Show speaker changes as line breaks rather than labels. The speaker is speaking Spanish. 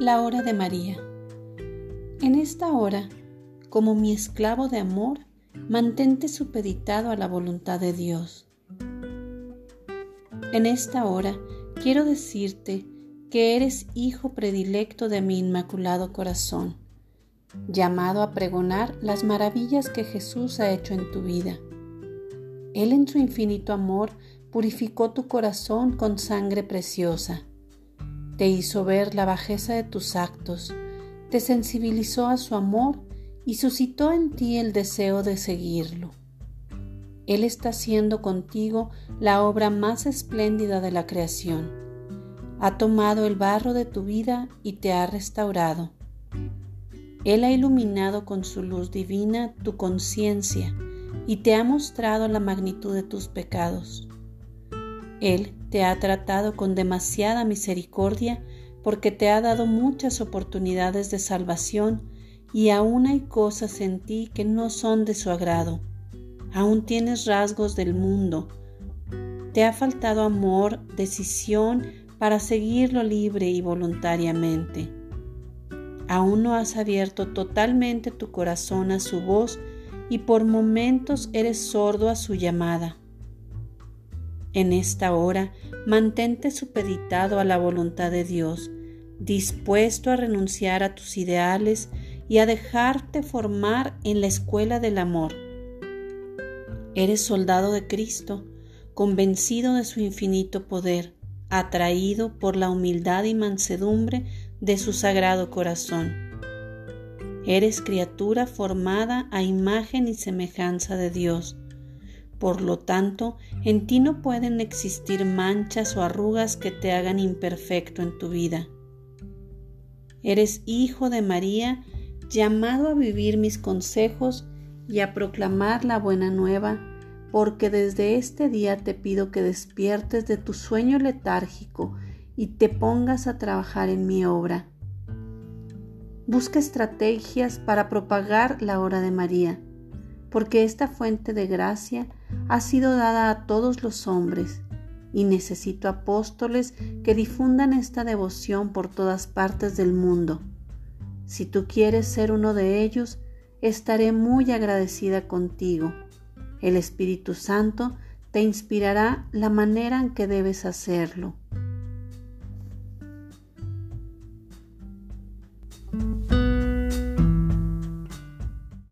La hora de María. En esta hora, como mi esclavo de amor, mantente supeditado a la voluntad de Dios. En esta hora quiero decirte que eres hijo predilecto de mi inmaculado corazón, llamado a pregonar las maravillas que Jesús ha hecho en tu vida. Él en su infinito amor purificó tu corazón con sangre preciosa te hizo ver la bajeza de tus actos, te sensibilizó a su amor y suscitó en ti el deseo de seguirlo. Él está haciendo contigo la obra más espléndida de la creación. Ha tomado el barro de tu vida y te ha restaurado. Él ha iluminado con su luz divina tu conciencia y te ha mostrado la magnitud de tus pecados. Él te ha tratado con demasiada misericordia porque te ha dado muchas oportunidades de salvación y aún hay cosas en ti que no son de su agrado. Aún tienes rasgos del mundo. Te ha faltado amor, decisión para seguirlo libre y voluntariamente. Aún no has abierto totalmente tu corazón a su voz y por momentos eres sordo a su llamada. En esta hora, mantente supeditado a la voluntad de Dios, dispuesto a renunciar a tus ideales y a dejarte formar en la escuela del amor. Eres soldado de Cristo, convencido de su infinito poder, atraído por la humildad y mansedumbre de su sagrado corazón. Eres criatura formada a imagen y semejanza de Dios, por lo tanto, en ti no pueden existir manchas o arrugas que te hagan imperfecto en tu vida. Eres hijo de María, llamado a vivir mis consejos y a proclamar la buena nueva, porque desde este día te pido que despiertes de tu sueño letárgico y te pongas a trabajar en mi obra. Busca estrategias para propagar la hora de María porque esta fuente de gracia ha sido dada a todos los hombres, y necesito apóstoles que difundan esta devoción por todas partes del mundo. Si tú quieres ser uno de ellos, estaré muy agradecida contigo. El Espíritu Santo te inspirará la manera en que debes hacerlo.